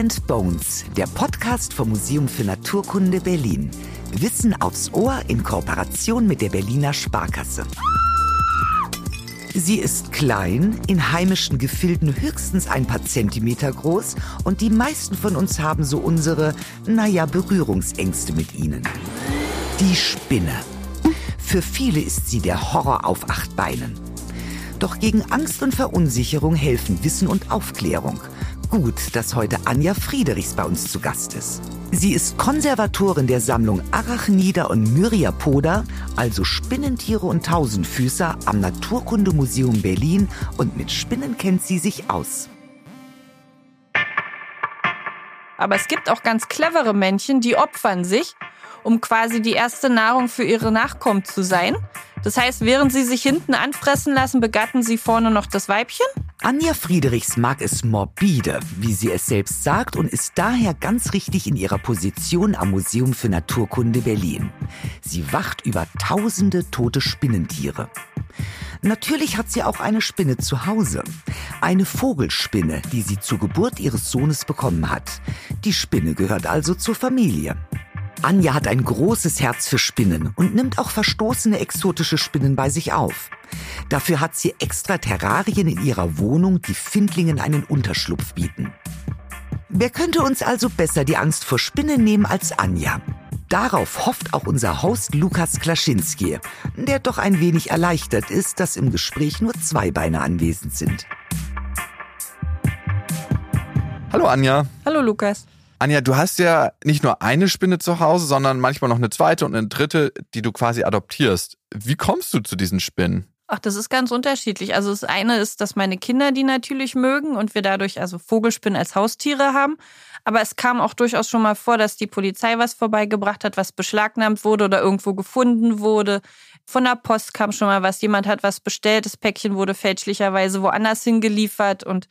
and Bones, der Podcast vom Museum für Naturkunde Berlin. Wissen aufs Ohr in Kooperation mit der Berliner Sparkasse. Sie ist klein, in heimischen Gefilden höchstens ein paar Zentimeter groß und die meisten von uns haben so unsere, naja, Berührungsängste mit ihnen. Die Spinne. Für viele ist sie der Horror auf acht Beinen. Doch gegen Angst und Verunsicherung helfen Wissen und Aufklärung. Gut, dass heute Anja Friedrichs bei uns zu Gast ist. Sie ist Konservatorin der Sammlung Arachnida und Myriapoda, also Spinnentiere und Tausendfüßer am Naturkundemuseum Berlin und mit Spinnen kennt sie sich aus. Aber es gibt auch ganz clevere Männchen, die opfern sich, um quasi die erste Nahrung für ihre Nachkommen zu sein. Das heißt, während sie sich hinten anfressen lassen, begatten sie vorne noch das Weibchen? Anja Friedrichs mag es morbide, wie sie es selbst sagt, und ist daher ganz richtig in ihrer Position am Museum für Naturkunde Berlin. Sie wacht über tausende tote Spinnentiere. Natürlich hat sie auch eine Spinne zu Hause. Eine Vogelspinne, die sie zur Geburt ihres Sohnes bekommen hat. Die Spinne gehört also zur Familie. Anja hat ein großes Herz für Spinnen und nimmt auch verstoßene exotische Spinnen bei sich auf. Dafür hat sie extra Terrarien in ihrer Wohnung, die Findlingen einen Unterschlupf bieten. Wer könnte uns also besser die Angst vor Spinnen nehmen als Anja? Darauf hofft auch unser Host Lukas Klaschinski, der doch ein wenig erleichtert ist, dass im Gespräch nur zwei Beine anwesend sind. Hallo Anja. Hallo Lukas. Anja, du hast ja nicht nur eine Spinne zu Hause, sondern manchmal noch eine zweite und eine dritte, die du quasi adoptierst. Wie kommst du zu diesen Spinnen? Ach, das ist ganz unterschiedlich. Also das eine ist, dass meine Kinder die natürlich mögen und wir dadurch also Vogelspinnen als Haustiere haben. Aber es kam auch durchaus schon mal vor, dass die Polizei was vorbeigebracht hat, was beschlagnahmt wurde oder irgendwo gefunden wurde. Von der Post kam schon mal was. Jemand hat was bestellt. Das Päckchen wurde fälschlicherweise woanders hingeliefert und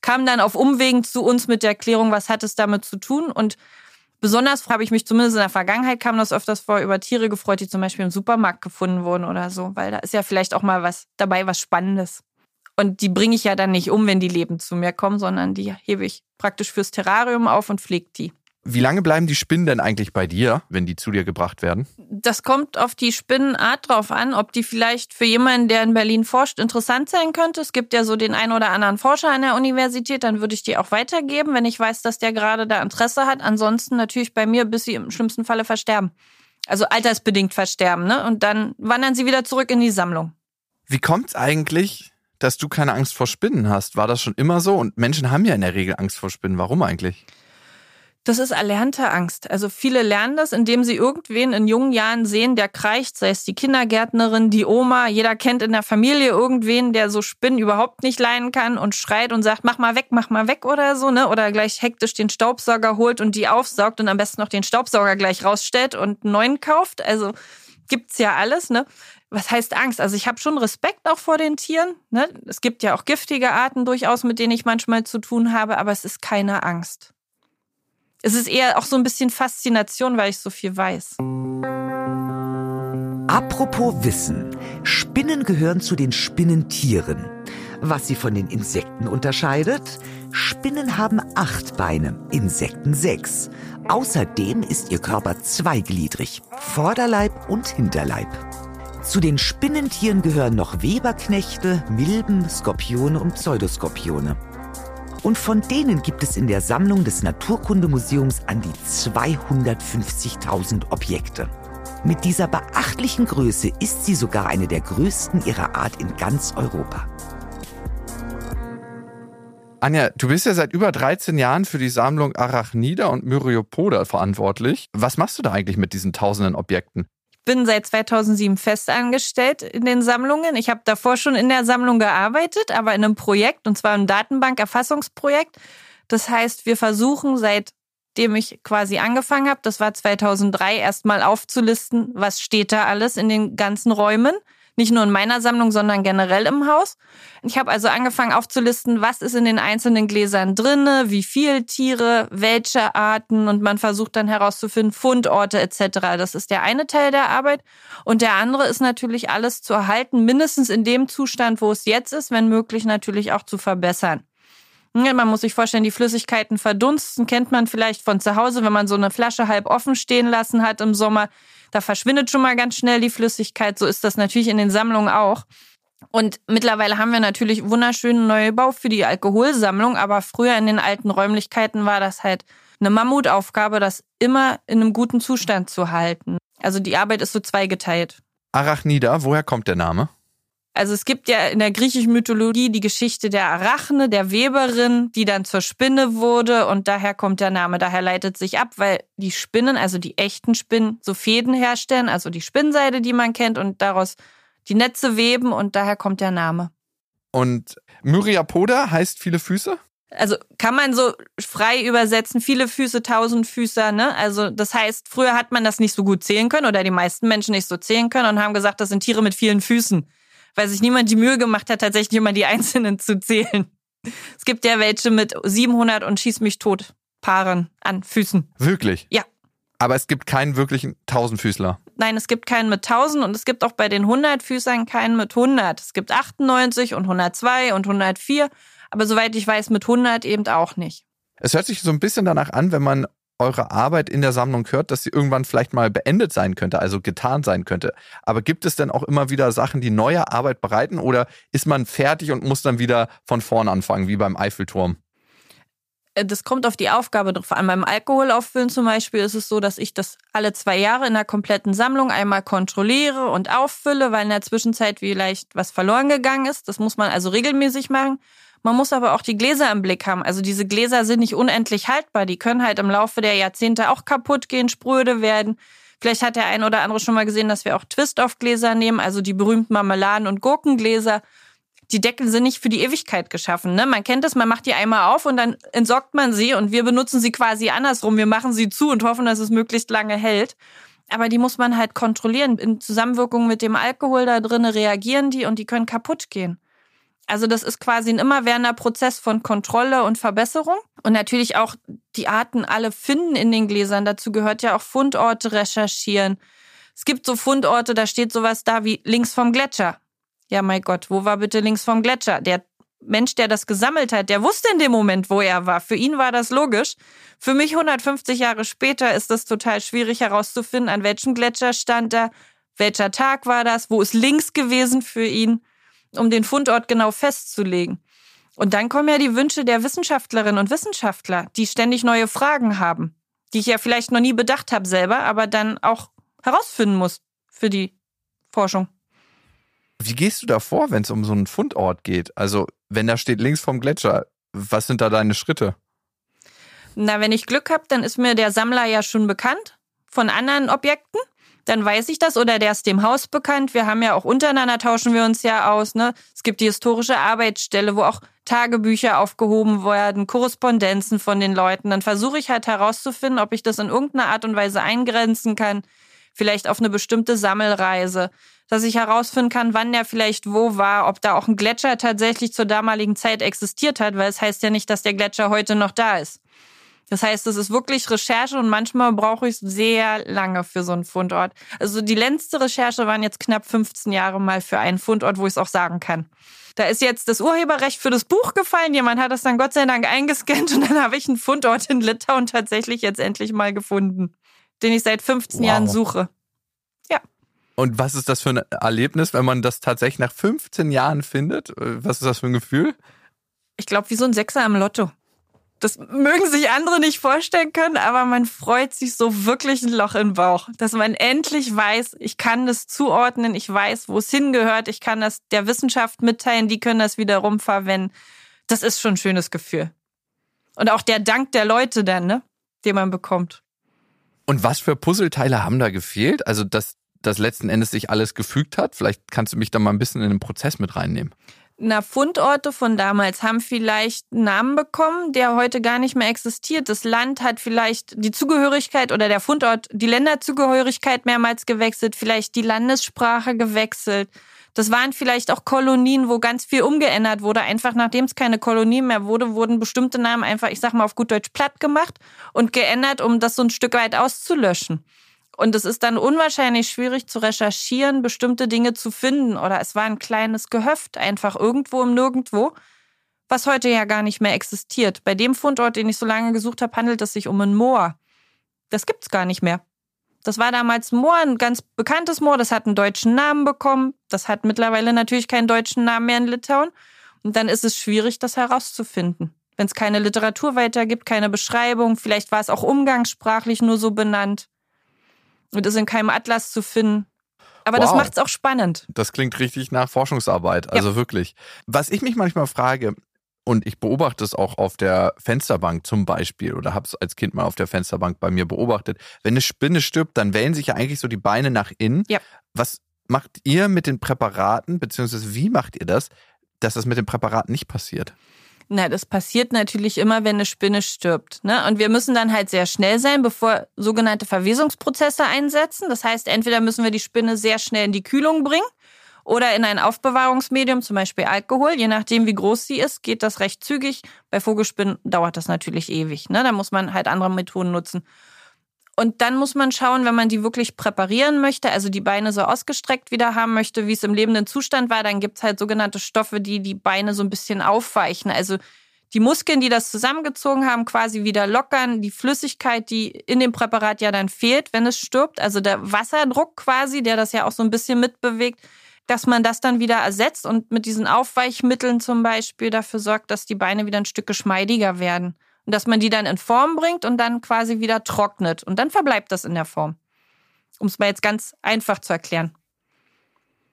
kam dann auf Umwegen zu uns mit der Erklärung, was hat es damit zu tun. Und besonders habe ich mich zumindest in der Vergangenheit kam das öfters vor über Tiere gefreut, die zum Beispiel im Supermarkt gefunden wurden oder so, weil da ist ja vielleicht auch mal was dabei, was Spannendes. Und die bringe ich ja dann nicht um, wenn die lebend zu mir kommen, sondern die hebe ich praktisch fürs Terrarium auf und pflege die. Wie lange bleiben die Spinnen denn eigentlich bei dir, wenn die zu dir gebracht werden? Das kommt auf die Spinnenart drauf an, ob die vielleicht für jemanden, der in Berlin forscht, interessant sein könnte. Es gibt ja so den einen oder anderen Forscher an der Universität, dann würde ich die auch weitergeben, wenn ich weiß, dass der gerade da Interesse hat. Ansonsten natürlich bei mir, bis sie im schlimmsten Falle versterben. Also altersbedingt versterben, ne? Und dann wandern sie wieder zurück in die Sammlung. Wie kommt's eigentlich, dass du keine Angst vor Spinnen hast? War das schon immer so? Und Menschen haben ja in der Regel Angst vor Spinnen. Warum eigentlich? Das ist erlernte Angst. Also viele lernen das, indem sie irgendwen in jungen Jahren sehen, der kreicht, sei es die Kindergärtnerin, die Oma. Jeder kennt in der Familie irgendwen, der so Spinnen überhaupt nicht leiden kann und schreit und sagt, mach mal weg, mach mal weg oder so, ne? Oder gleich hektisch den Staubsauger holt und die aufsaugt und am besten noch den Staubsauger gleich rausstellt und einen neuen kauft. Also gibt's ja alles, ne? Was heißt Angst? Also ich habe schon Respekt auch vor den Tieren. Ne? Es gibt ja auch giftige Arten durchaus, mit denen ich manchmal zu tun habe, aber es ist keine Angst es ist eher auch so ein bisschen Faszination, weil ich so viel weiß. Apropos Wissen. Spinnen gehören zu den Spinnentieren. Was sie von den Insekten unterscheidet? Spinnen haben acht Beine, Insekten sechs. Außerdem ist ihr Körper zweigliedrig, Vorderleib und Hinterleib. Zu den Spinnentieren gehören noch Weberknechte, Milben, Skorpione und Pseudoskorpione. Und von denen gibt es in der Sammlung des Naturkundemuseums an die 250.000 Objekte. Mit dieser beachtlichen Größe ist sie sogar eine der größten ihrer Art in ganz Europa. Anja, du bist ja seit über 13 Jahren für die Sammlung Arachnida und Myriapoda verantwortlich. Was machst du da eigentlich mit diesen tausenden Objekten? Bin seit 2007 festangestellt in den Sammlungen. Ich habe davor schon in der Sammlung gearbeitet, aber in einem Projekt, und zwar im Datenbankerfassungsprojekt. Das heißt, wir versuchen seitdem ich quasi angefangen habe, das war 2003, erstmal aufzulisten, was steht da alles in den ganzen Räumen. Nicht nur in meiner Sammlung, sondern generell im Haus. Ich habe also angefangen aufzulisten, was ist in den einzelnen Gläsern drinne, wie viele Tiere, welche Arten und man versucht dann herauszufinden, Fundorte etc. Das ist der eine Teil der Arbeit. Und der andere ist natürlich alles zu erhalten, mindestens in dem Zustand, wo es jetzt ist, wenn möglich natürlich auch zu verbessern. Man muss sich vorstellen, die Flüssigkeiten verdunsten, kennt man vielleicht von zu Hause, wenn man so eine Flasche halb offen stehen lassen hat im Sommer. Da verschwindet schon mal ganz schnell die Flüssigkeit. So ist das natürlich in den Sammlungen auch. Und mittlerweile haben wir natürlich wunderschönen Neubau für die Alkoholsammlung, aber früher in den alten Räumlichkeiten war das halt eine Mammutaufgabe, das immer in einem guten Zustand zu halten. Also die Arbeit ist so zweigeteilt. Arachnida, woher kommt der Name? Also es gibt ja in der griechischen Mythologie die Geschichte der Arachne, der Weberin, die dann zur Spinne wurde und daher kommt der Name. Daher leitet sich ab, weil die Spinnen, also die echten Spinnen, so Fäden herstellen, also die Spinnseide, die man kennt und daraus die Netze weben und daher kommt der Name. Und Myriapoda heißt viele Füße? Also kann man so frei übersetzen, viele Füße, tausend Füßer, ne? Also das heißt, früher hat man das nicht so gut zählen können oder die meisten Menschen nicht so zählen können und haben gesagt, das sind Tiere mit vielen Füßen, weil sich niemand die Mühe gemacht hat, tatsächlich immer die einzelnen zu zählen. Es gibt ja welche mit 700 und schieß mich tot Paaren an Füßen. Wirklich? Ja. Aber es gibt keinen wirklichen Tausendfüßler. Nein, es gibt keinen mit 1000 und es gibt auch bei den 100 Füßern keinen mit 100. Es gibt 98 und 102 und 104, aber soweit ich weiß, mit 100 eben auch nicht. Es hört sich so ein bisschen danach an, wenn man eure Arbeit in der Sammlung hört, dass sie irgendwann vielleicht mal beendet sein könnte, also getan sein könnte. Aber gibt es denn auch immer wieder Sachen, die neue Arbeit bereiten oder ist man fertig und muss dann wieder von vorn anfangen, wie beim Eiffelturm? Äh, das kommt auf die Aufgabe drauf an. Beim Alkoholauffüllen zum Beispiel ist es so, dass ich das alle zwei Jahre in der kompletten Sammlung einmal kontrolliere und auffülle, weil in der Zwischenzeit vielleicht was verloren gegangen ist. Das muss man also regelmäßig machen. Man muss aber auch die Gläser im Blick haben. Also diese Gläser sind nicht unendlich haltbar. Die können halt im Laufe der Jahrzehnte auch kaputt gehen, spröde werden. Vielleicht hat der ein oder andere schon mal gesehen, dass wir auch Twist-off-Gläser nehmen, also die berühmten Marmeladen- und Gurkengläser die Deckel sind nicht für die Ewigkeit geschaffen. Ne? Man kennt es, man macht die einmal auf und dann entsorgt man sie und wir benutzen sie quasi andersrum. Wir machen sie zu und hoffen, dass es möglichst lange hält. Aber die muss man halt kontrollieren. In Zusammenwirkung mit dem Alkohol da drin reagieren die und die können kaputt gehen. Also das ist quasi ein immerwährender Prozess von Kontrolle und Verbesserung. Und natürlich auch die Arten alle finden in den Gläsern. Dazu gehört ja auch Fundorte recherchieren. Es gibt so Fundorte, da steht sowas da wie links vom Gletscher. Ja, mein Gott, wo war bitte links vom Gletscher? Der Mensch, der das gesammelt hat, der wusste in dem Moment, wo er war. Für ihn war das logisch. Für mich 150 Jahre später ist es total schwierig herauszufinden, an welchem Gletscher stand er, welcher Tag war das, wo ist links gewesen für ihn, um den Fundort genau festzulegen. Und dann kommen ja die Wünsche der Wissenschaftlerinnen und Wissenschaftler, die ständig neue Fragen haben, die ich ja vielleicht noch nie bedacht habe selber, aber dann auch herausfinden muss für die Forschung. Wie gehst du da vor, wenn es um so einen Fundort geht? Also, wenn da steht links vom Gletscher, was sind da deine Schritte? Na, wenn ich Glück habe, dann ist mir der Sammler ja schon bekannt von anderen Objekten. Dann weiß ich das oder der ist dem Haus bekannt. Wir haben ja auch untereinander tauschen wir uns ja aus. Ne? Es gibt die historische Arbeitsstelle, wo auch Tagebücher aufgehoben werden, Korrespondenzen von den Leuten. Dann versuche ich halt herauszufinden, ob ich das in irgendeiner Art und Weise eingrenzen kann. Vielleicht auf eine bestimmte Sammelreise dass ich herausfinden kann, wann der vielleicht wo war, ob da auch ein Gletscher tatsächlich zur damaligen Zeit existiert hat, weil es heißt ja nicht, dass der Gletscher heute noch da ist. Das heißt, es ist wirklich Recherche und manchmal brauche ich sehr lange für so einen Fundort. Also die letzte Recherche waren jetzt knapp 15 Jahre mal für einen Fundort, wo ich es auch sagen kann. Da ist jetzt das Urheberrecht für das Buch gefallen. Jemand hat es dann Gott sei Dank eingescannt und dann habe ich einen Fundort in Litauen tatsächlich jetzt endlich mal gefunden, den ich seit 15 wow. Jahren suche. Und was ist das für ein Erlebnis, wenn man das tatsächlich nach 15 Jahren findet? Was ist das für ein Gefühl? Ich glaube, wie so ein Sechser am Lotto. Das mögen sich andere nicht vorstellen können, aber man freut sich so wirklich ein Loch im Bauch, dass man endlich weiß, ich kann das zuordnen, ich weiß, wo es hingehört, ich kann das der Wissenschaft mitteilen, die können das wiederum verwenden. Das ist schon ein schönes Gefühl. Und auch der Dank der Leute dann, ne, den man bekommt. Und was für Puzzleteile haben da gefehlt? Also, dass das letzten Endes sich alles gefügt hat? Vielleicht kannst du mich da mal ein bisschen in den Prozess mit reinnehmen. Na, Fundorte von damals haben vielleicht einen Namen bekommen, der heute gar nicht mehr existiert. Das Land hat vielleicht die Zugehörigkeit oder der Fundort die Länderzugehörigkeit mehrmals gewechselt, vielleicht die Landessprache gewechselt. Das waren vielleicht auch Kolonien, wo ganz viel umgeändert wurde. Einfach nachdem es keine Kolonie mehr wurde, wurden bestimmte Namen einfach, ich sag mal auf gut Deutsch, platt gemacht und geändert, um das so ein Stück weit auszulöschen. Und es ist dann unwahrscheinlich schwierig zu recherchieren, bestimmte Dinge zu finden. Oder es war ein kleines Gehöft, einfach irgendwo im Nirgendwo, was heute ja gar nicht mehr existiert. Bei dem Fundort, den ich so lange gesucht habe, handelt es sich um ein Moor. Das gibt's gar nicht mehr. Das war damals Moor, ein ganz bekanntes Moor, das hat einen deutschen Namen bekommen. Das hat mittlerweile natürlich keinen deutschen Namen mehr in Litauen. Und dann ist es schwierig, das herauszufinden. Wenn es keine Literatur weitergibt, keine Beschreibung, vielleicht war es auch umgangssprachlich nur so benannt und ist in keinem Atlas zu finden. Aber wow. das macht es auch spannend. Das klingt richtig nach Forschungsarbeit, also ja. wirklich. Was ich mich manchmal frage, und ich beobachte es auch auf der Fensterbank zum Beispiel oder habe es als Kind mal auf der Fensterbank bei mir beobachtet. Wenn eine Spinne stirbt, dann wellen sich ja eigentlich so die Beine nach innen. Ja. Was macht ihr mit den Präparaten, beziehungsweise wie macht ihr das, dass das mit den Präparaten nicht passiert? Na, das passiert natürlich immer, wenn eine Spinne stirbt. Ne? Und wir müssen dann halt sehr schnell sein, bevor sogenannte Verwesungsprozesse einsetzen. Das heißt, entweder müssen wir die Spinne sehr schnell in die Kühlung bringen oder in ein Aufbewahrungsmedium, zum Beispiel Alkohol. Je nachdem, wie groß sie ist, geht das recht zügig. Bei Vogelspinnen dauert das natürlich ewig. Ne? Da muss man halt andere Methoden nutzen. Und dann muss man schauen, wenn man die wirklich präparieren möchte, also die Beine so ausgestreckt wieder haben möchte, wie es im lebenden Zustand war, dann gibt es halt sogenannte Stoffe, die die Beine so ein bisschen aufweichen. Also die Muskeln, die das zusammengezogen haben, quasi wieder lockern, die Flüssigkeit, die in dem Präparat ja dann fehlt, wenn es stirbt, also der Wasserdruck quasi, der das ja auch so ein bisschen mitbewegt, dass man das dann wieder ersetzt und mit diesen Aufweichmitteln zum Beispiel dafür sorgt, dass die Beine wieder ein Stück geschmeidiger werden. Und dass man die dann in Form bringt und dann quasi wieder trocknet. Und dann verbleibt das in der Form. Um es mal jetzt ganz einfach zu erklären.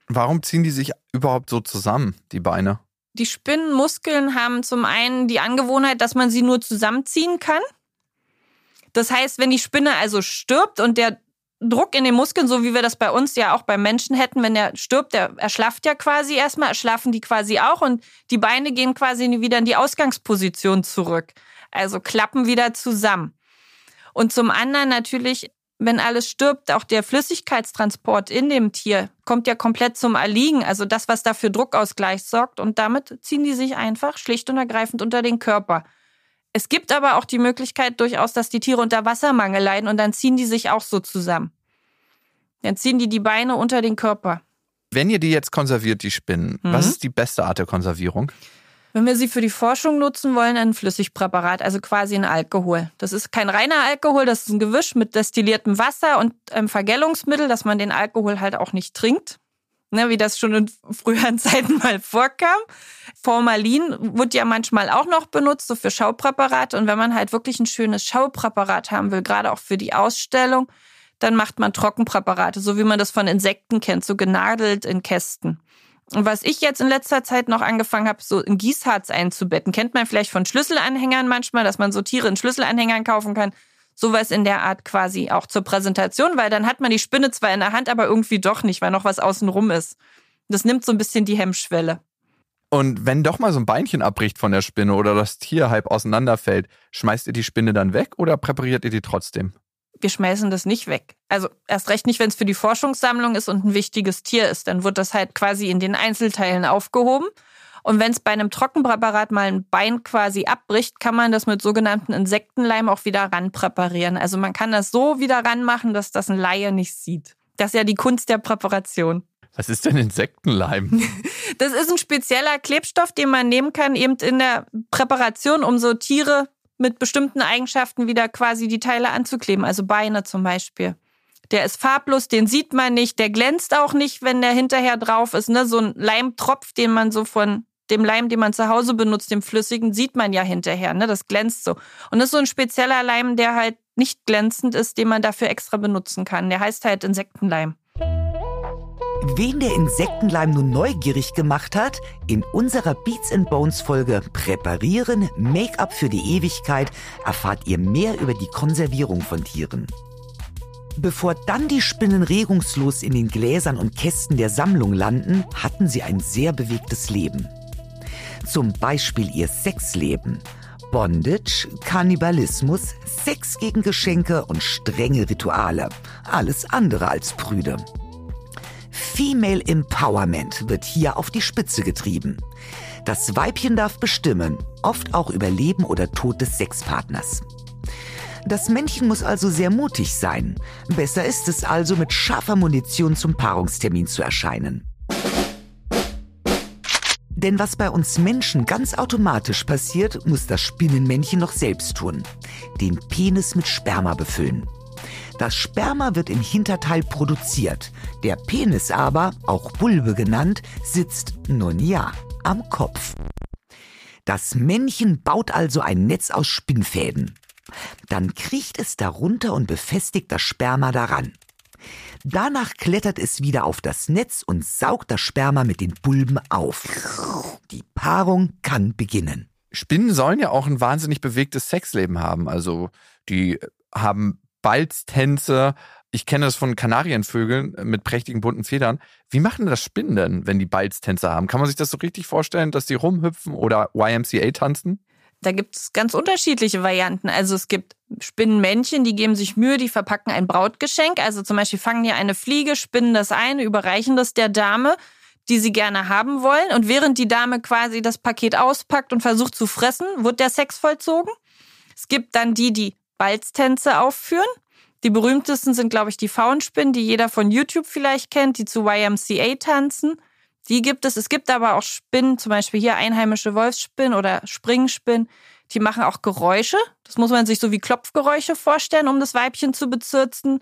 Warum ziehen die sich überhaupt so zusammen, die Beine? Die Spinnenmuskeln haben zum einen die Angewohnheit, dass man sie nur zusammenziehen kann. Das heißt, wenn die Spinne also stirbt und der Druck in den Muskeln, so wie wir das bei uns ja auch beim Menschen hätten, wenn der stirbt, der erschlafft ja quasi erstmal, erschlaffen die quasi auch und die Beine gehen quasi wieder in die Ausgangsposition zurück also klappen wieder zusammen. Und zum anderen natürlich, wenn alles stirbt, auch der Flüssigkeitstransport in dem Tier kommt ja komplett zum Erliegen. Also das, was da für Druckausgleich sorgt. Und damit ziehen die sich einfach schlicht und ergreifend unter den Körper. Es gibt aber auch die Möglichkeit durchaus, dass die Tiere unter Wassermangel leiden und dann ziehen die sich auch so zusammen. Dann ziehen die die Beine unter den Körper. Wenn ihr die jetzt konserviert, die Spinnen, mhm. was ist die beste Art der Konservierung? Wenn wir sie für die Forschung nutzen wollen, ein Flüssigpräparat, also quasi ein Alkohol. Das ist kein reiner Alkohol, das ist ein Gewisch mit destilliertem Wasser und einem Vergällungsmittel, dass man den Alkohol halt auch nicht trinkt. Ne, wie das schon in früheren Zeiten mal vorkam. Formalin wird ja manchmal auch noch benutzt, so für Schaupräparate. Und wenn man halt wirklich ein schönes Schaupräparat haben will, gerade auch für die Ausstellung, dann macht man Trockenpräparate, so wie man das von Insekten kennt, so genadelt in Kästen. Und was ich jetzt in letzter Zeit noch angefangen habe, so in Gießharz einzubetten, kennt man vielleicht von Schlüsselanhängern manchmal, dass man so Tiere in Schlüsselanhängern kaufen kann. Sowas in der Art quasi auch zur Präsentation, weil dann hat man die Spinne zwar in der Hand, aber irgendwie doch nicht, weil noch was außenrum ist. Das nimmt so ein bisschen die Hemmschwelle. Und wenn doch mal so ein Beinchen abbricht von der Spinne oder das Tier halb auseinanderfällt, schmeißt ihr die Spinne dann weg oder präpariert ihr die trotzdem? Wir schmeißen das nicht weg. Also erst recht nicht, wenn es für die Forschungssammlung ist und ein wichtiges Tier ist. Dann wird das halt quasi in den Einzelteilen aufgehoben. Und wenn es bei einem Trockenpräparat mal ein Bein quasi abbricht, kann man das mit sogenannten Insektenleim auch wieder ranpräparieren. Also man kann das so wieder ranmachen, dass das ein Laie nicht sieht. Das ist ja die Kunst der Präparation. Was ist denn Insektenleim? Das ist ein spezieller Klebstoff, den man nehmen kann, eben in der Präparation, um so Tiere mit bestimmten Eigenschaften wieder quasi die Teile anzukleben, also Beine zum Beispiel. Der ist farblos, den sieht man nicht, der glänzt auch nicht, wenn der hinterher drauf ist. Ne? So ein Leimtropf, den man so von dem Leim, den man zu Hause benutzt, dem flüssigen, sieht man ja hinterher. Ne? Das glänzt so. Und das ist so ein spezieller Leim, der halt nicht glänzend ist, den man dafür extra benutzen kann. Der heißt halt Insektenleim. Wen der Insektenleim nun neugierig gemacht hat, in unserer Beats and Bones Folge Präparieren, Make-up für die Ewigkeit erfahrt ihr mehr über die Konservierung von Tieren. Bevor dann die Spinnen regungslos in den Gläsern und Kästen der Sammlung landen, hatten sie ein sehr bewegtes Leben. Zum Beispiel ihr Sexleben. Bondage, Kannibalismus, Sex gegen Geschenke und strenge Rituale. Alles andere als prüde. Female Empowerment wird hier auf die Spitze getrieben. Das Weibchen darf bestimmen, oft auch über Leben oder Tod des Sexpartners. Das Männchen muss also sehr mutig sein. Besser ist es also, mit scharfer Munition zum Paarungstermin zu erscheinen. Denn was bei uns Menschen ganz automatisch passiert, muss das Spinnenmännchen noch selbst tun. Den Penis mit Sperma befüllen. Das Sperma wird im Hinterteil produziert. Der Penis aber, auch Bulbe genannt, sitzt, nun ja, am Kopf. Das Männchen baut also ein Netz aus Spinnfäden. Dann kriecht es darunter und befestigt das Sperma daran. Danach klettert es wieder auf das Netz und saugt das Sperma mit den Bulben auf. Die Paarung kann beginnen. Spinnen sollen ja auch ein wahnsinnig bewegtes Sexleben haben. Also die haben Balztänze. Ich kenne das von Kanarienvögeln mit prächtigen bunten Federn. Wie machen das Spinnen denn, wenn die Balztänze haben? Kann man sich das so richtig vorstellen, dass die rumhüpfen oder YMCA tanzen? Da gibt es ganz unterschiedliche Varianten. Also es gibt Spinnenmännchen, die geben sich Mühe, die verpacken ein Brautgeschenk. Also zum Beispiel fangen die eine Fliege, spinnen das ein, überreichen das der Dame, die sie gerne haben wollen. Und während die Dame quasi das Paket auspackt und versucht zu fressen, wird der Sex vollzogen. Es gibt dann die, die Balztänze aufführen. Die berühmtesten sind, glaube ich, die Faunspinnen, die jeder von YouTube vielleicht kennt, die zu YMCA tanzen. Die gibt es. Es gibt aber auch Spinnen, zum Beispiel hier einheimische Wolfsspinnen oder Springspinnen. Die machen auch Geräusche. Das muss man sich so wie Klopfgeräusche vorstellen, um das Weibchen zu bezirzen.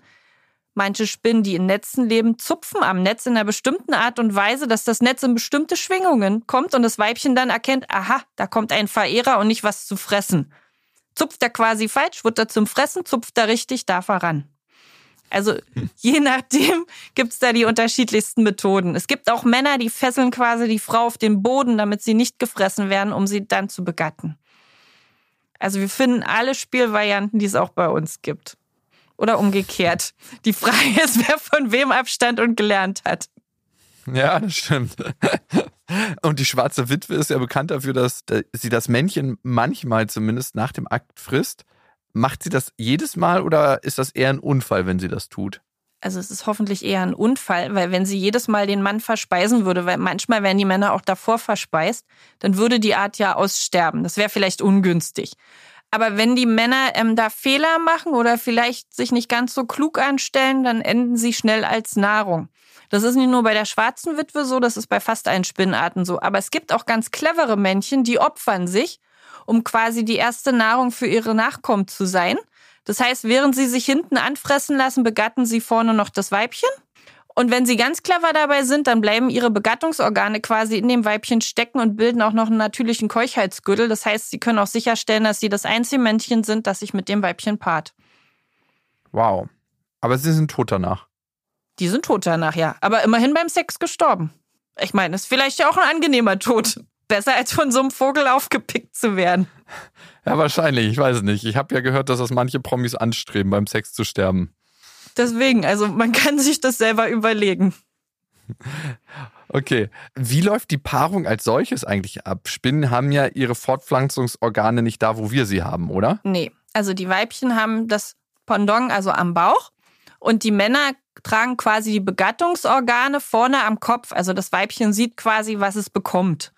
Manche Spinnen, die in Netzen leben, zupfen am Netz in einer bestimmten Art und Weise, dass das Netz in bestimmte Schwingungen kommt und das Weibchen dann erkennt, aha, da kommt ein Verehrer und nicht was zu fressen. Zupft er quasi falsch, wird er zum Fressen, zupft er richtig, darf er ran. Also je nachdem gibt's da die unterschiedlichsten Methoden. Es gibt auch Männer, die fesseln quasi die Frau auf den Boden, damit sie nicht gefressen werden, um sie dann zu begatten. Also wir finden alle Spielvarianten, die es auch bei uns gibt. Oder umgekehrt. Die Frage ist, wer von wem Abstand und gelernt hat. Ja, das stimmt. Und die schwarze Witwe ist ja bekannt dafür, dass sie das Männchen manchmal zumindest nach dem Akt frisst. Macht sie das jedes Mal oder ist das eher ein Unfall, wenn sie das tut? Also es ist hoffentlich eher ein Unfall, weil wenn sie jedes Mal den Mann verspeisen würde, weil manchmal werden die Männer auch davor verspeist, dann würde die Art ja aussterben. Das wäre vielleicht ungünstig. Aber wenn die Männer ähm, da Fehler machen oder vielleicht sich nicht ganz so klug anstellen, dann enden sie schnell als Nahrung. Das ist nicht nur bei der schwarzen Witwe so, das ist bei fast allen Spinnarten so. Aber es gibt auch ganz clevere Männchen, die opfern sich, um quasi die erste Nahrung für ihre Nachkommen zu sein. Das heißt, während sie sich hinten anfressen lassen, begatten sie vorne noch das Weibchen. Und wenn sie ganz clever dabei sind, dann bleiben ihre Begattungsorgane quasi in dem Weibchen stecken und bilden auch noch einen natürlichen Keuchheitsgürtel. Das heißt, sie können auch sicherstellen, dass sie das einzige Männchen sind, das sich mit dem Weibchen paart. Wow. Aber sie sind tot danach. Die sind tot danach, ja. Aber immerhin beim Sex gestorben. Ich meine, ist vielleicht ja auch ein angenehmer Tod. Besser als von so einem Vogel aufgepickt zu werden. Ja, wahrscheinlich. Ich weiß es nicht. Ich habe ja gehört, dass das manche Promis anstreben, beim Sex zu sterben. Deswegen, also man kann sich das selber überlegen. Okay. Wie läuft die Paarung als solches eigentlich ab? Spinnen haben ja ihre Fortpflanzungsorgane nicht da, wo wir sie haben, oder? Nee. Also die Weibchen haben das Pendant, also am Bauch. Und die Männer tragen quasi die Begattungsorgane vorne am Kopf. Also das Weibchen sieht quasi, was es bekommt.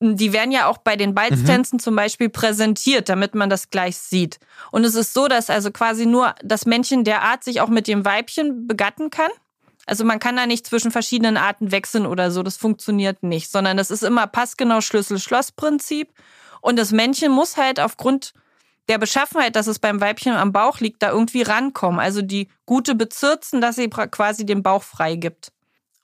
Die werden ja auch bei den Balztänzen mhm. zum Beispiel präsentiert, damit man das gleich sieht. Und es ist so, dass also quasi nur das Männchen der Art sich auch mit dem Weibchen begatten kann. Also man kann da nicht zwischen verschiedenen Arten wechseln oder so. Das funktioniert nicht, sondern das ist immer passgenau Schlüssel-Schloss-Prinzip. Und das Männchen muss halt aufgrund der Beschaffenheit, dass es beim Weibchen am Bauch liegt, da irgendwie rankommen. Also die gute bezirzen, dass sie quasi den Bauch freigibt.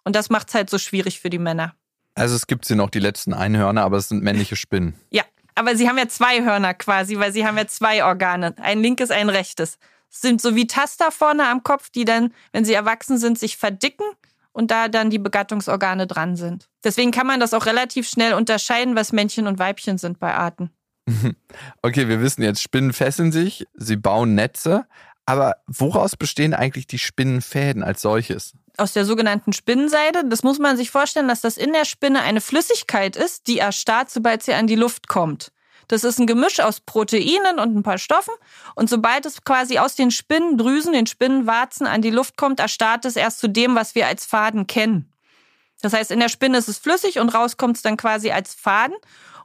Und das macht es halt so schwierig für die Männer. Also es gibt sie noch, die letzten Einhörner, aber es sind männliche Spinnen. Ja, aber sie haben ja zwei Hörner quasi, weil sie haben ja zwei Organe. Ein linkes, ein rechtes. Es sind so wie Taster vorne am Kopf, die dann, wenn sie erwachsen sind, sich verdicken und da dann die Begattungsorgane dran sind. Deswegen kann man das auch relativ schnell unterscheiden, was Männchen und Weibchen sind bei Arten. Okay, wir wissen jetzt, Spinnen fesseln sich, sie bauen Netze, aber woraus bestehen eigentlich die Spinnenfäden als solches? Aus der sogenannten Spinnenseide. Das muss man sich vorstellen, dass das in der Spinne eine Flüssigkeit ist, die erstarrt, sobald sie an die Luft kommt. Das ist ein Gemisch aus Proteinen und ein paar Stoffen. Und sobald es quasi aus den Spinnendrüsen, den Spinnenwarzen an die Luft kommt, erstarrt es erst zu dem, was wir als Faden kennen. Das heißt, in der Spinne ist es flüssig und raus kommt es dann quasi als Faden.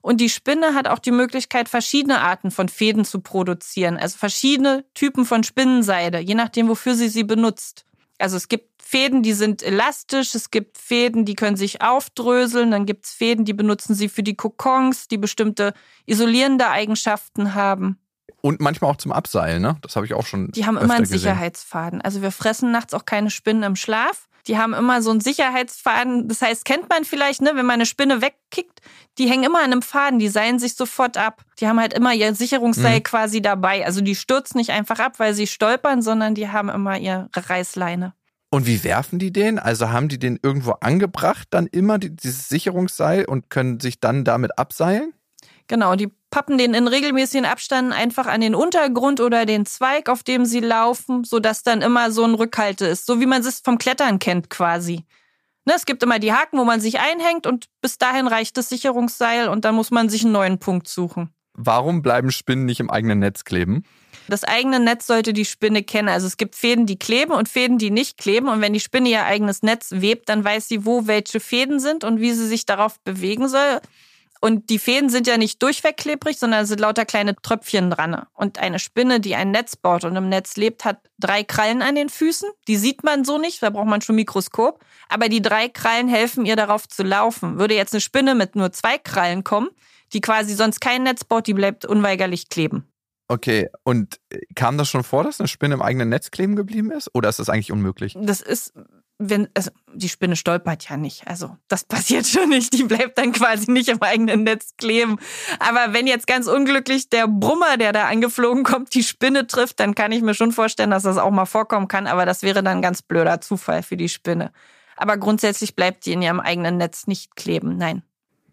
Und die Spinne hat auch die Möglichkeit, verschiedene Arten von Fäden zu produzieren. Also verschiedene Typen von Spinnenseide, je nachdem, wofür sie sie benutzt. Also es gibt Fäden, die sind elastisch, es gibt Fäden, die können sich aufdröseln, dann gibt es Fäden, die benutzen sie für die Kokons, die bestimmte isolierende Eigenschaften haben. Und manchmal auch zum Abseilen, ne? Das habe ich auch schon. Die haben immer einen Sicherheitsfaden. Also wir fressen nachts auch keine Spinnen im Schlaf. Die haben immer so einen Sicherheitsfaden. Das heißt, kennt man vielleicht, ne, wenn man eine Spinne wegkickt, die hängen immer an einem Faden, die seilen sich sofort ab. Die haben halt immer ihr Sicherungsseil mhm. quasi dabei. Also die stürzen nicht einfach ab, weil sie stolpern, sondern die haben immer ihre Reißleine. Und wie werfen die den? Also haben die den irgendwo angebracht, dann immer dieses Sicherungsseil und können sich dann damit abseilen? Genau, die pappen den in regelmäßigen Abständen einfach an den Untergrund oder den Zweig, auf dem sie laufen, sodass dann immer so ein Rückhalte ist, so wie man es vom Klettern kennt quasi. Ne, es gibt immer die Haken, wo man sich einhängt und bis dahin reicht das Sicherungsseil und dann muss man sich einen neuen Punkt suchen. Warum bleiben Spinnen nicht im eigenen Netz kleben? Das eigene Netz sollte die Spinne kennen. Also es gibt Fäden, die kleben und Fäden, die nicht kleben. Und wenn die Spinne ihr eigenes Netz webt, dann weiß sie, wo welche Fäden sind und wie sie sich darauf bewegen soll. Und die Fäden sind ja nicht durchweg klebrig, sondern sind lauter kleine Tröpfchen dran. Und eine Spinne, die ein Netz baut und im Netz lebt, hat drei Krallen an den Füßen. Die sieht man so nicht, da braucht man schon Mikroskop. Aber die drei Krallen helfen ihr darauf zu laufen. Würde jetzt eine Spinne mit nur zwei Krallen kommen, die quasi sonst kein Netz baut, die bleibt unweigerlich kleben. Okay, und äh, kam das schon vor, dass eine Spinne im eigenen Netz kleben geblieben ist? Oder ist das eigentlich unmöglich? Das ist wenn, also die Spinne stolpert ja nicht. Also das passiert schon nicht. Die bleibt dann quasi nicht im eigenen Netz kleben. Aber wenn jetzt ganz unglücklich der Brummer, der da angeflogen kommt, die Spinne trifft, dann kann ich mir schon vorstellen, dass das auch mal vorkommen kann. Aber das wäre dann ein ganz blöder Zufall für die Spinne. Aber grundsätzlich bleibt die in ihrem eigenen Netz nicht kleben. Nein.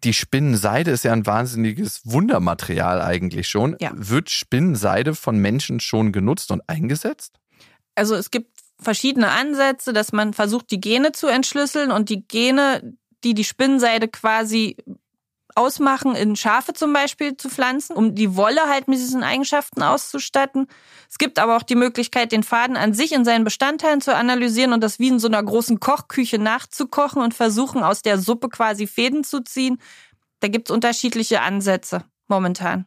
Die Spinnenseide ist ja ein wahnsinniges Wundermaterial eigentlich schon. Ja. Wird Spinnenseide von Menschen schon genutzt und eingesetzt? Also es gibt verschiedene Ansätze, dass man versucht, die Gene zu entschlüsseln und die Gene, die die Spinnenseide quasi ausmachen, in Schafe zum Beispiel zu pflanzen, um die Wolle halt mit diesen Eigenschaften auszustatten. Es gibt aber auch die Möglichkeit, den Faden an sich in seinen Bestandteilen zu analysieren und das wie in so einer großen Kochküche nachzukochen und versuchen, aus der Suppe quasi Fäden zu ziehen. Da gibt's unterschiedliche Ansätze momentan.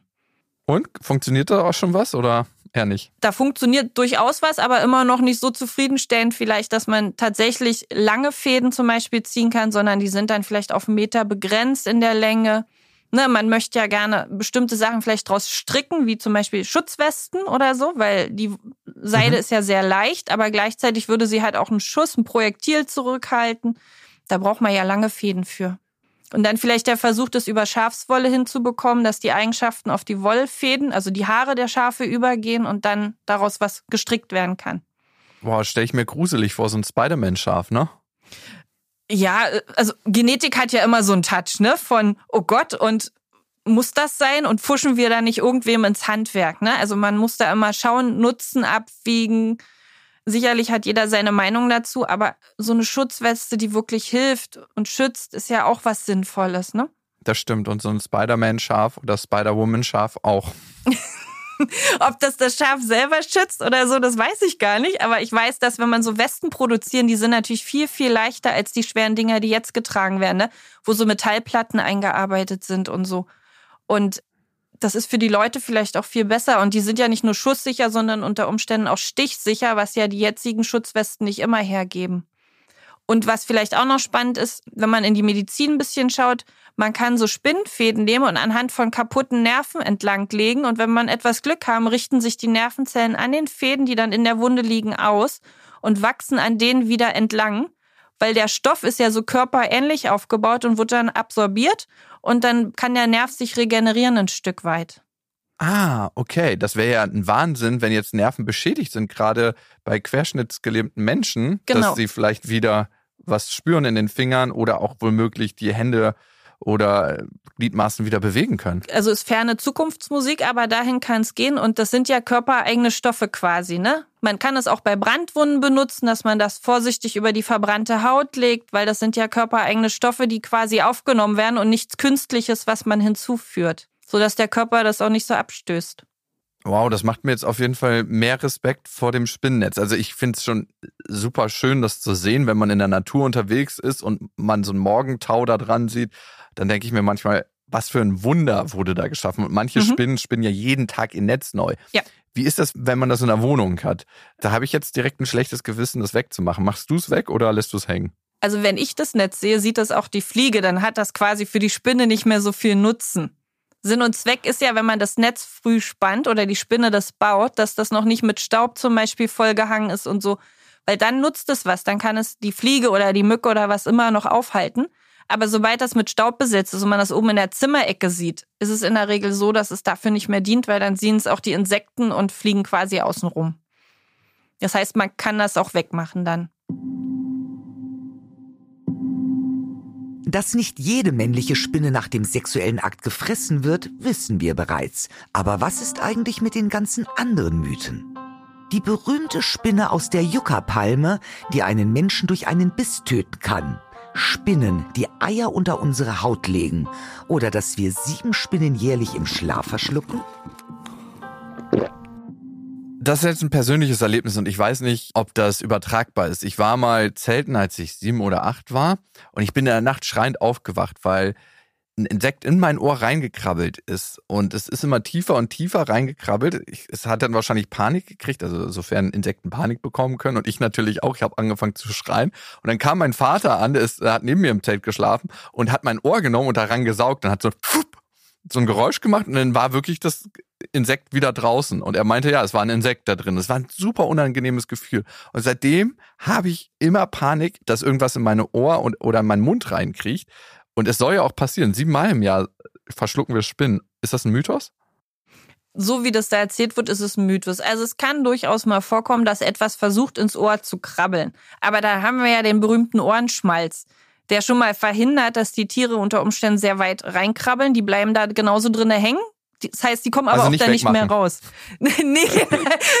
Und funktioniert da auch schon was oder? Eher nicht. Da funktioniert durchaus was, aber immer noch nicht so zufriedenstellend vielleicht, dass man tatsächlich lange Fäden zum Beispiel ziehen kann, sondern die sind dann vielleicht auf einen Meter begrenzt in der Länge. Ne, man möchte ja gerne bestimmte Sachen vielleicht draus stricken, wie zum Beispiel Schutzwesten oder so, weil die Seide mhm. ist ja sehr leicht, aber gleichzeitig würde sie halt auch einen Schuss, ein Projektil zurückhalten. Da braucht man ja lange Fäden für. Und dann vielleicht der Versuch, das über Schafswolle hinzubekommen, dass die Eigenschaften auf die Wollfäden, also die Haare der Schafe übergehen und dann daraus was gestrickt werden kann. Boah, stelle ich mir gruselig vor, so ein Spider-Man-Schaf, ne? Ja, also Genetik hat ja immer so einen Touch, ne? Von, oh Gott, und muss das sein und pfuschen wir da nicht irgendwem ins Handwerk, ne? Also man muss da immer schauen, Nutzen abwiegen, Sicherlich hat jeder seine Meinung dazu, aber so eine Schutzweste, die wirklich hilft und schützt, ist ja auch was Sinnvolles, ne? Das stimmt. Und so ein Spider-Man-Schaf oder Spider-Woman-Schaf auch. Ob das das Schaf selber schützt oder so, das weiß ich gar nicht. Aber ich weiß, dass wenn man so Westen produzieren, die sind natürlich viel, viel leichter als die schweren Dinger, die jetzt getragen werden, ne? wo so Metallplatten eingearbeitet sind und so. Und das ist für die Leute vielleicht auch viel besser. Und die sind ja nicht nur schusssicher, sondern unter Umständen auch stichsicher, was ja die jetzigen Schutzwesten nicht immer hergeben. Und was vielleicht auch noch spannend ist, wenn man in die Medizin ein bisschen schaut, man kann so Spinnenfäden nehmen und anhand von kaputten Nerven entlanglegen. Und wenn man etwas Glück haben, richten sich die Nervenzellen an den Fäden, die dann in der Wunde liegen, aus und wachsen an denen wieder entlang. Weil der Stoff ist ja so körperähnlich aufgebaut und wird dann absorbiert und dann kann der Nerv sich regenerieren ein Stück weit. Ah, okay. Das wäre ja ein Wahnsinn, wenn jetzt Nerven beschädigt sind, gerade bei querschnittsgelähmten Menschen, genau. dass sie vielleicht wieder was spüren in den Fingern oder auch womöglich die Hände oder Gliedmaßen wieder bewegen können. Also ist ferne Zukunftsmusik, aber dahin kann es gehen und das sind ja körpereigene Stoffe quasi, ne? Man kann es auch bei Brandwunden benutzen, dass man das vorsichtig über die verbrannte Haut legt, weil das sind ja körpereigene Stoffe, die quasi aufgenommen werden und nichts Künstliches, was man hinzuführt, sodass der Körper das auch nicht so abstößt. Wow, das macht mir jetzt auf jeden Fall mehr Respekt vor dem Spinnennetz. Also ich finde es schon super schön, das zu sehen, wenn man in der Natur unterwegs ist und man so einen Morgentau da dran sieht dann denke ich mir manchmal, was für ein Wunder wurde da geschaffen. Und manche mhm. Spinnen spinnen ja jeden Tag ihr Netz neu. Ja. Wie ist das, wenn man das in der Wohnung hat? Da habe ich jetzt direkt ein schlechtes Gewissen, das wegzumachen. Machst du es weg oder lässt du es hängen? Also wenn ich das Netz sehe, sieht das auch die Fliege, dann hat das quasi für die Spinne nicht mehr so viel Nutzen. Sinn und Zweck ist ja, wenn man das Netz früh spannt oder die Spinne das baut, dass das noch nicht mit Staub zum Beispiel vollgehangen ist und so. Weil dann nutzt es was, dann kann es die Fliege oder die Mücke oder was immer noch aufhalten. Aber sobald das mit Staub besetzt ist und man das oben in der Zimmerecke sieht, ist es in der Regel so, dass es dafür nicht mehr dient, weil dann sehen es auch die Insekten und fliegen quasi außen rum. Das heißt, man kann das auch wegmachen dann. Dass nicht jede männliche Spinne nach dem sexuellen Akt gefressen wird, wissen wir bereits. Aber was ist eigentlich mit den ganzen anderen Mythen? Die berühmte Spinne aus der Yucca-Palme, die einen Menschen durch einen Biss töten kann. Spinnen, die Eier unter unsere Haut legen. Oder dass wir sieben Spinnen jährlich im Schlaf verschlucken? Das ist jetzt ein persönliches Erlebnis und ich weiß nicht, ob das übertragbar ist. Ich war mal zelten, als ich sieben oder acht war und ich bin in der Nacht schreiend aufgewacht, weil ein Insekt in mein Ohr reingekrabbelt ist. Und es ist immer tiefer und tiefer reingekrabbelt. Ich, es hat dann wahrscheinlich Panik gekriegt, also sofern Insekten Panik bekommen können. Und ich natürlich auch. Ich habe angefangen zu schreien. Und dann kam mein Vater an, der, ist, der hat neben mir im Zelt geschlafen und hat mein Ohr genommen und daran gesaugt und hat so, so ein Geräusch gemacht. Und dann war wirklich das Insekt wieder draußen. Und er meinte, ja, es war ein Insekt da drin. Es war ein super unangenehmes Gefühl. Und seitdem habe ich immer Panik, dass irgendwas in meine Ohr und, oder in meinen Mund reinkriegt. Und es soll ja auch passieren. Siebenmal im Jahr verschlucken wir Spinnen. Ist das ein Mythos? So wie das da erzählt wird, ist es ein Mythos. Also es kann durchaus mal vorkommen, dass etwas versucht, ins Ohr zu krabbeln. Aber da haben wir ja den berühmten Ohrenschmalz, der schon mal verhindert, dass die Tiere unter Umständen sehr weit reinkrabbeln. Die bleiben da genauso drinnen hängen das heißt, die kommen aber also auch dann nicht mehr raus. nee,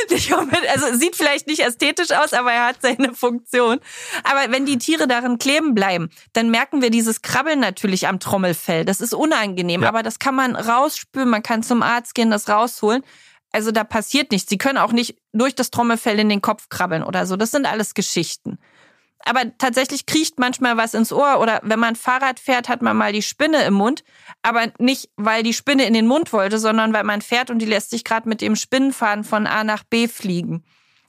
nicht also sieht vielleicht nicht ästhetisch aus, aber er hat seine Funktion. Aber wenn die Tiere darin kleben bleiben, dann merken wir dieses Krabbeln natürlich am Trommelfell. Das ist unangenehm, ja. aber das kann man rausspüren, man kann zum Arzt gehen, das rausholen. Also da passiert nichts. Sie können auch nicht durch das Trommelfell in den Kopf krabbeln oder so. Das sind alles Geschichten. Aber tatsächlich kriecht manchmal was ins Ohr oder wenn man Fahrrad fährt, hat man mal die Spinne im Mund. Aber nicht, weil die Spinne in den Mund wollte, sondern weil man fährt und die lässt sich gerade mit dem Spinnenfaden von A nach B fliegen.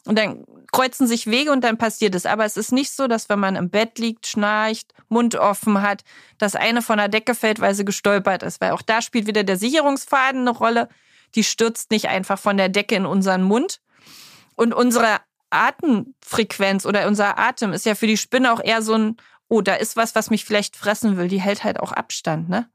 Und dann kreuzen sich Wege und dann passiert es. Aber es ist nicht so, dass wenn man im Bett liegt, schnarcht, Mund offen hat, dass eine von der Decke fällt, weil sie gestolpert ist. Weil auch da spielt wieder der Sicherungsfaden eine Rolle. Die stürzt nicht einfach von der Decke in unseren Mund. Und unsere Atemfrequenz oder unser Atem ist ja für die Spinne auch eher so ein, oh, da ist was, was mich vielleicht fressen will. Die hält halt auch Abstand, ne?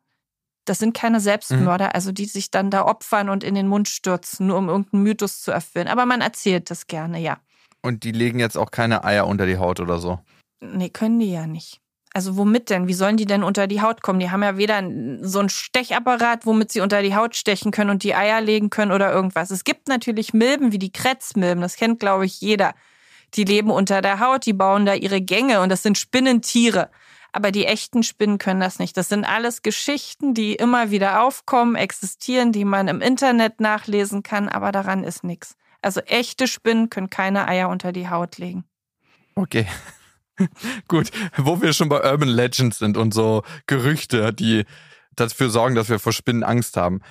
Das sind keine Selbstmörder, mhm. also die sich dann da opfern und in den Mund stürzen, nur um irgendeinen Mythos zu erfüllen. Aber man erzählt das gerne, ja. Und die legen jetzt auch keine Eier unter die Haut oder so? Nee, können die ja nicht. Also womit denn? Wie sollen die denn unter die Haut kommen? Die haben ja weder so einen Stechapparat, womit sie unter die Haut stechen können und die Eier legen können oder irgendwas. Es gibt natürlich Milben wie die Kretzmilben, das kennt glaube ich jeder. Die leben unter der Haut, die bauen da ihre Gänge und das sind Spinnentiere. Aber die echten Spinnen können das nicht. Das sind alles Geschichten, die immer wieder aufkommen, existieren, die man im Internet nachlesen kann, aber daran ist nichts. Also echte Spinnen können keine Eier unter die Haut legen. Okay. Gut, wo wir schon bei Urban Legends sind und so Gerüchte, die dafür sorgen, dass wir vor Spinnen Angst haben.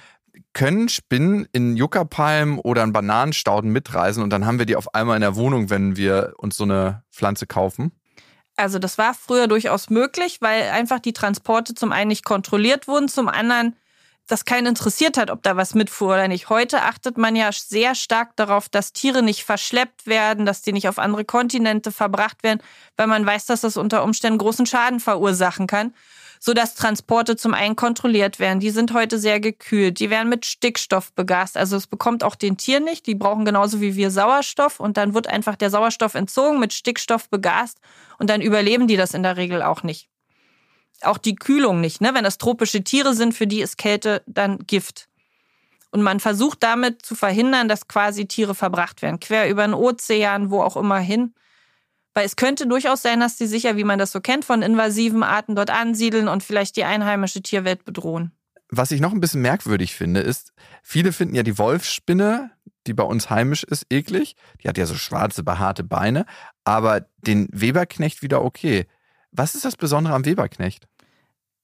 Können Spinnen in Juckerpalmen oder in Bananenstauden mitreisen und dann haben wir die auf einmal in der Wohnung, wenn wir uns so eine Pflanze kaufen? Also das war früher durchaus möglich, weil einfach die Transporte zum einen nicht kontrolliert wurden, zum anderen das keinen interessiert hat, ob da was mitfuhr oder nicht. Heute achtet man ja sehr stark darauf, dass Tiere nicht verschleppt werden, dass die nicht auf andere Kontinente verbracht werden, weil man weiß, dass das unter Umständen großen Schaden verursachen kann, sodass Transporte zum einen kontrolliert werden. Die sind heute sehr gekühlt, die werden mit Stickstoff begast, also es bekommt auch den Tier nicht, die brauchen genauso wie wir Sauerstoff und dann wird einfach der Sauerstoff entzogen, mit Stickstoff begast und dann überleben die das in der Regel auch nicht auch die Kühlung nicht. Ne? Wenn das tropische Tiere sind, für die ist Kälte dann Gift. Und man versucht damit zu verhindern, dass quasi Tiere verbracht werden, quer über den Ozean, wo auch immer hin. Weil es könnte durchaus sein, dass sie sicher, wie man das so kennt, von invasiven Arten dort ansiedeln und vielleicht die einheimische Tierwelt bedrohen. Was ich noch ein bisschen merkwürdig finde, ist, viele finden ja die Wolfsspinne, die bei uns heimisch ist, eklig. Die hat ja so schwarze, behaarte Beine. Aber den Weberknecht wieder okay. Was ist das Besondere am Weberknecht?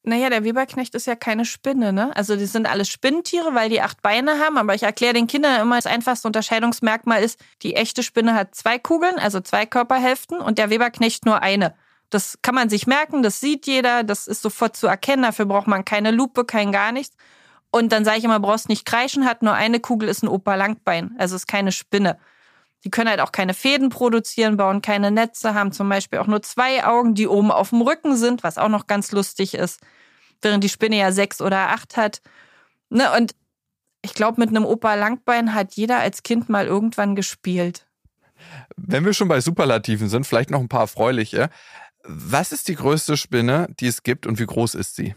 Naja, der Weberknecht ist ja keine Spinne, ne? Also die sind alles Spinnentiere, weil die acht Beine haben. Aber ich erkläre den Kindern immer, das einfachste Unterscheidungsmerkmal ist, die echte Spinne hat zwei Kugeln, also zwei Körperhälften und der Weberknecht nur eine. Das kann man sich merken, das sieht jeder, das ist sofort zu erkennen. Dafür braucht man keine Lupe, kein gar nichts. Und dann sage ich immer, brauchst nicht kreischen, hat nur eine Kugel, ist ein Opa Langbein. Also ist keine Spinne. Die können halt auch keine Fäden produzieren, bauen keine Netze, haben zum Beispiel auch nur zwei Augen, die oben auf dem Rücken sind, was auch noch ganz lustig ist, während die Spinne ja sechs oder acht hat. Ne? Und ich glaube, mit einem Opa Langbein hat jeder als Kind mal irgendwann gespielt. Wenn wir schon bei Superlativen sind, vielleicht noch ein paar erfreuliche. Was ist die größte Spinne, die es gibt und wie groß ist sie?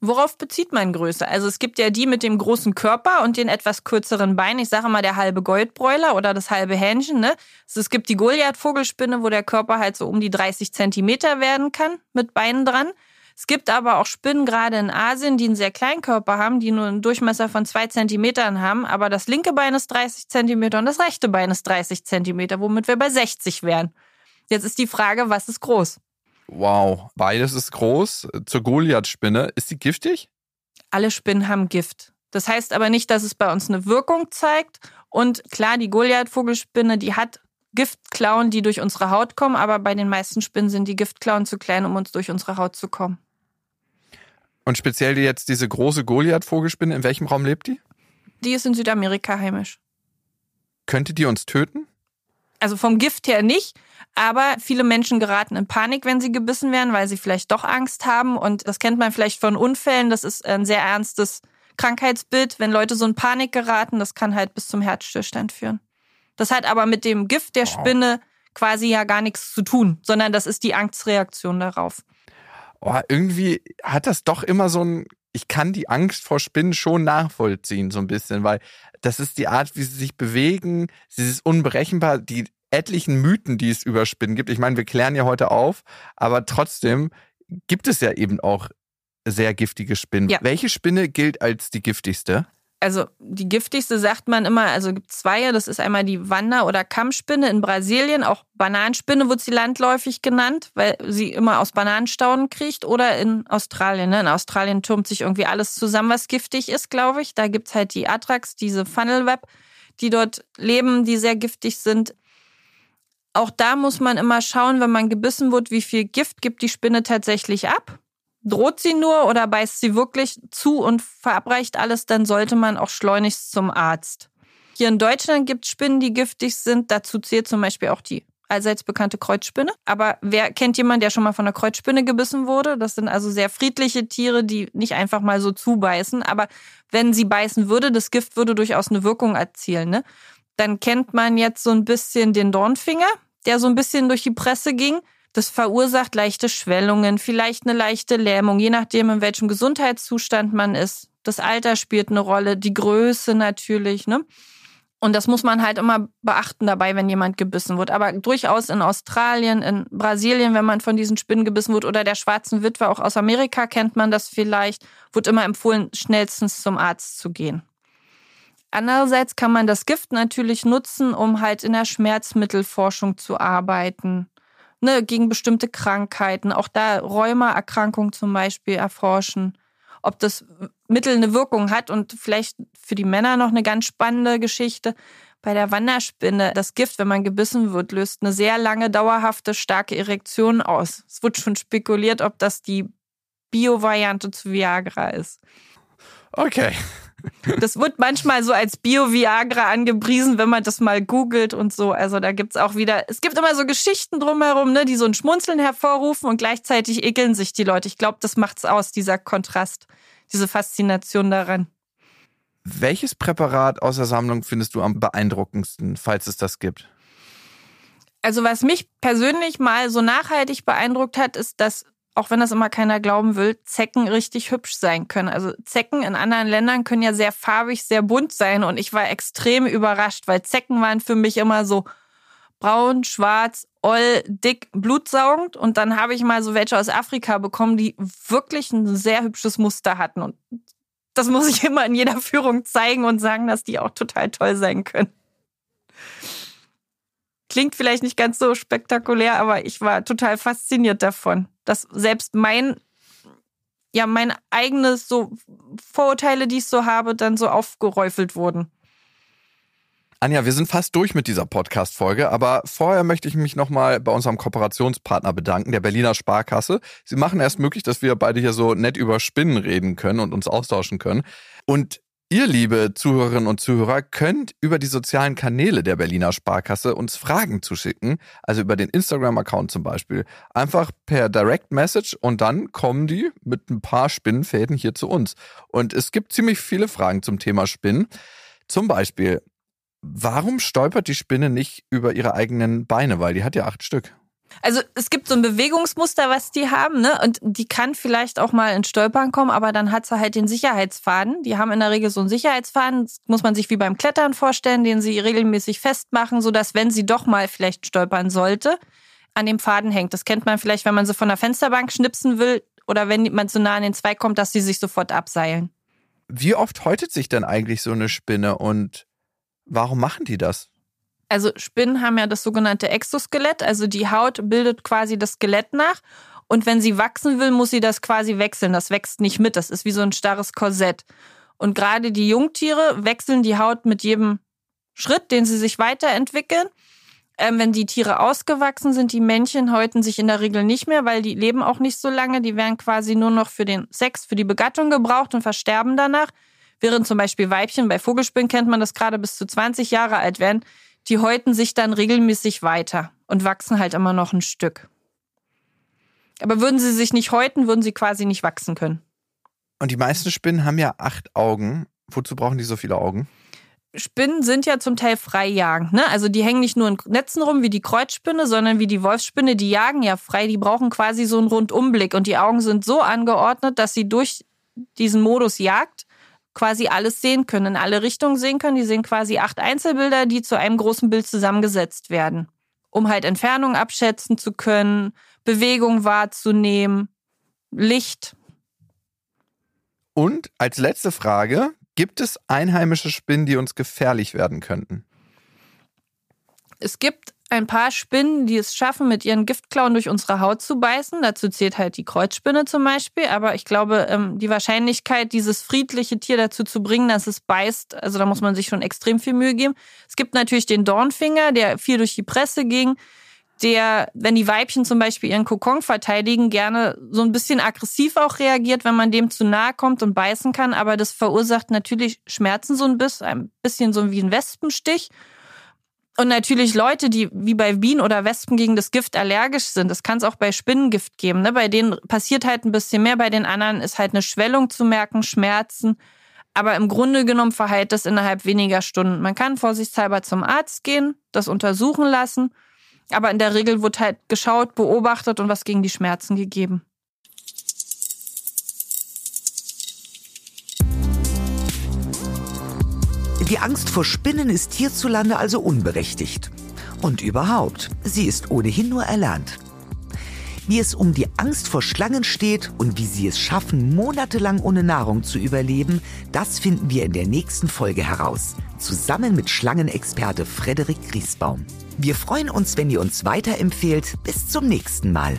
Worauf bezieht man Größe? Also es gibt ja die mit dem großen Körper und den etwas kürzeren Beinen. Ich sage mal der halbe Goldbräuler oder das halbe Hähnchen. Ne? Also es gibt die Goliath-Vogelspinne, wo der Körper halt so um die 30 Zentimeter werden kann mit Beinen dran. Es gibt aber auch Spinnen, gerade in Asien, die einen sehr kleinen Körper haben, die nur einen Durchmesser von zwei Zentimetern haben. Aber das linke Bein ist 30 Zentimeter und das rechte Bein ist 30 Zentimeter, womit wir bei 60 wären. Jetzt ist die Frage, was ist groß? Wow, beides ist groß. Zur Goliath-Spinne. Ist sie giftig? Alle Spinnen haben Gift. Das heißt aber nicht, dass es bei uns eine Wirkung zeigt. Und klar, die Goliath-Vogelspinne, die hat Giftklauen, die durch unsere Haut kommen, aber bei den meisten Spinnen sind die Giftklauen zu klein, um uns durch unsere Haut zu kommen. Und speziell jetzt diese große Goliath-Vogelspinne, in welchem Raum lebt die? Die ist in Südamerika heimisch. Könnte die uns töten? Also vom Gift her nicht, aber viele Menschen geraten in Panik, wenn sie gebissen werden, weil sie vielleicht doch Angst haben. Und das kennt man vielleicht von Unfällen. Das ist ein sehr ernstes Krankheitsbild. Wenn Leute so in Panik geraten, das kann halt bis zum Herzstillstand führen. Das hat aber mit dem Gift der Spinne quasi ja gar nichts zu tun, sondern das ist die Angstreaktion darauf. Oh, irgendwie hat das doch immer so ein, ich kann die Angst vor Spinnen schon nachvollziehen, so ein bisschen, weil das ist die Art, wie sie sich bewegen, sie ist unberechenbar, die etlichen Mythen, die es über Spinnen gibt. Ich meine, wir klären ja heute auf, aber trotzdem gibt es ja eben auch sehr giftige Spinnen. Ja. Welche Spinne gilt als die giftigste? Also die giftigste sagt man immer, also gibt zwei, das ist einmal die Wander- oder Kammspinne in Brasilien, auch Bananenspinne wird sie landläufig genannt, weil sie immer aus Bananenstauden kriecht oder in Australien. Ne? In Australien türmt sich irgendwie alles zusammen, was giftig ist, glaube ich. Da gibt es halt die Atrax, diese Funnelweb, die dort leben, die sehr giftig sind auch da muss man immer schauen, wenn man gebissen wird, wie viel Gift gibt die Spinne tatsächlich ab. Droht sie nur oder beißt sie wirklich zu und verabreicht alles, dann sollte man auch schleunigst zum Arzt. Hier in Deutschland gibt es Spinnen, die giftig sind. Dazu zählt zum Beispiel auch die allseits bekannte Kreuzspinne. Aber wer kennt jemanden, der schon mal von einer Kreuzspinne gebissen wurde? Das sind also sehr friedliche Tiere, die nicht einfach mal so zubeißen. Aber wenn sie beißen würde, das Gift würde durchaus eine Wirkung erzielen. Ne? Dann kennt man jetzt so ein bisschen den Dornfinger der so ein bisschen durch die Presse ging. Das verursacht leichte Schwellungen, vielleicht eine leichte Lähmung, je nachdem, in welchem Gesundheitszustand man ist. Das Alter spielt eine Rolle, die Größe natürlich, ne? Und das muss man halt immer beachten dabei, wenn jemand gebissen wird. Aber durchaus in Australien, in Brasilien, wenn man von diesen Spinnen gebissen wird oder der schwarzen Witwe, auch aus Amerika kennt man das vielleicht, wird immer empfohlen, schnellstens zum Arzt zu gehen. Andererseits kann man das Gift natürlich nutzen, um halt in der Schmerzmittelforschung zu arbeiten. Ne, gegen bestimmte Krankheiten, auch da Rheumaerkrankungen zum Beispiel erforschen, ob das Mittel eine Wirkung hat und vielleicht für die Männer noch eine ganz spannende Geschichte. Bei der Wanderspinne, das Gift, wenn man gebissen wird, löst eine sehr lange, dauerhafte, starke Erektion aus. Es wird schon spekuliert, ob das die Bio-Variante zu Viagra ist. Okay. Das wird manchmal so als Bio-Viagra angepriesen, wenn man das mal googelt und so. Also da gibt's auch wieder, es gibt immer so Geschichten drumherum, ne, die so ein Schmunzeln hervorrufen und gleichzeitig ekeln sich die Leute. Ich glaube, das macht's aus, dieser Kontrast, diese Faszination daran. Welches Präparat aus der Sammlung findest du am beeindruckendsten, falls es das gibt? Also was mich persönlich mal so nachhaltig beeindruckt hat, ist, dass auch wenn das immer keiner glauben will, Zecken richtig hübsch sein können. Also Zecken in anderen Ländern können ja sehr farbig, sehr bunt sein und ich war extrem überrascht, weil Zecken waren für mich immer so braun, schwarz, oll, dick, blutsaugend und dann habe ich mal so welche aus Afrika bekommen, die wirklich ein sehr hübsches Muster hatten und das muss ich immer in jeder Führung zeigen und sagen, dass die auch total toll sein können. Klingt vielleicht nicht ganz so spektakulär, aber ich war total fasziniert davon dass selbst mein ja, meine eigenes so Vorurteile, die ich so habe, dann so aufgeräufelt wurden. Anja, wir sind fast durch mit dieser Podcast-Folge, aber vorher möchte ich mich nochmal bei unserem Kooperationspartner bedanken, der Berliner Sparkasse. Sie machen erst möglich, dass wir beide hier so nett über Spinnen reden können und uns austauschen können. Und Ihr, liebe Zuhörerinnen und Zuhörer, könnt über die sozialen Kanäle der Berliner Sparkasse uns Fragen zuschicken, also über den Instagram-Account zum Beispiel. Einfach per Direct Message und dann kommen die mit ein paar Spinnenfäden hier zu uns. Und es gibt ziemlich viele Fragen zum Thema Spinnen. Zum Beispiel, warum stolpert die Spinne nicht über ihre eigenen Beine? Weil die hat ja acht Stück. Also es gibt so ein Bewegungsmuster, was die haben, ne? Und die kann vielleicht auch mal ins Stolpern kommen, aber dann hat sie halt den Sicherheitsfaden. Die haben in der Regel so einen Sicherheitsfaden, das muss man sich wie beim Klettern vorstellen, den sie regelmäßig festmachen, sodass, wenn sie doch mal vielleicht stolpern sollte, an dem Faden hängt. Das kennt man vielleicht, wenn man sie von der Fensterbank schnipsen will oder wenn man zu nah an den Zweig kommt, dass sie sich sofort abseilen. Wie oft häutet sich denn eigentlich so eine Spinne und warum machen die das? Also Spinnen haben ja das sogenannte Exoskelett, also die Haut bildet quasi das Skelett nach. Und wenn sie wachsen will, muss sie das quasi wechseln. Das wächst nicht mit. Das ist wie so ein starres Korsett. Und gerade die Jungtiere wechseln die Haut mit jedem Schritt, den sie sich weiterentwickeln. Ähm, wenn die Tiere ausgewachsen sind, die Männchen häuten sich in der Regel nicht mehr, weil die leben auch nicht so lange. Die werden quasi nur noch für den Sex, für die Begattung gebraucht und versterben danach. Während zum Beispiel Weibchen, bei Vogelspinnen kennt man das gerade bis zu 20 Jahre alt werden, die häuten sich dann regelmäßig weiter und wachsen halt immer noch ein Stück. Aber würden sie sich nicht häuten, würden sie quasi nicht wachsen können. Und die meisten Spinnen haben ja acht Augen. Wozu brauchen die so viele Augen? Spinnen sind ja zum Teil freijagend. Ne? Also die hängen nicht nur in Netzen rum wie die Kreuzspinne, sondern wie die Wolfsspinne, die jagen ja frei. Die brauchen quasi so einen Rundumblick. Und die Augen sind so angeordnet, dass sie durch diesen Modus Jagd quasi alles sehen können, in alle Richtungen sehen können. Die sehen quasi acht Einzelbilder, die zu einem großen Bild zusammengesetzt werden, um halt Entfernung abschätzen zu können, Bewegung wahrzunehmen, Licht. Und als letzte Frage, gibt es einheimische Spinnen, die uns gefährlich werden könnten? Es gibt ein paar Spinnen, die es schaffen, mit ihren Giftklauen durch unsere Haut zu beißen. Dazu zählt halt die Kreuzspinne zum Beispiel. Aber ich glaube, ähm, die Wahrscheinlichkeit, dieses friedliche Tier dazu zu bringen, dass es beißt, also da muss man sich schon extrem viel Mühe geben. Es gibt natürlich den Dornfinger, der viel durch die Presse ging, der, wenn die Weibchen zum Beispiel ihren Kokon verteidigen, gerne so ein bisschen aggressiv auch reagiert, wenn man dem zu nahe kommt und beißen kann. Aber das verursacht natürlich Schmerzen so ein bisschen, ein bisschen so wie ein Wespenstich. Und natürlich Leute, die wie bei Bienen oder Wespen gegen das Gift allergisch sind. Das kann es auch bei Spinnengift geben. Ne? Bei denen passiert halt ein bisschen mehr. Bei den anderen ist halt eine Schwellung zu merken, Schmerzen. Aber im Grunde genommen verheilt das innerhalb weniger Stunden. Man kann vorsichtshalber zum Arzt gehen, das untersuchen lassen. Aber in der Regel wird halt geschaut, beobachtet und was gegen die Schmerzen gegeben. Die Angst vor Spinnen ist hierzulande also unberechtigt. Und überhaupt, sie ist ohnehin nur erlernt. Wie es um die Angst vor Schlangen steht und wie sie es schaffen, monatelang ohne Nahrung zu überleben, das finden wir in der nächsten Folge heraus. Zusammen mit Schlangenexperte Frederik Griesbaum. Wir freuen uns, wenn ihr uns weiterempfehlt. Bis zum nächsten Mal.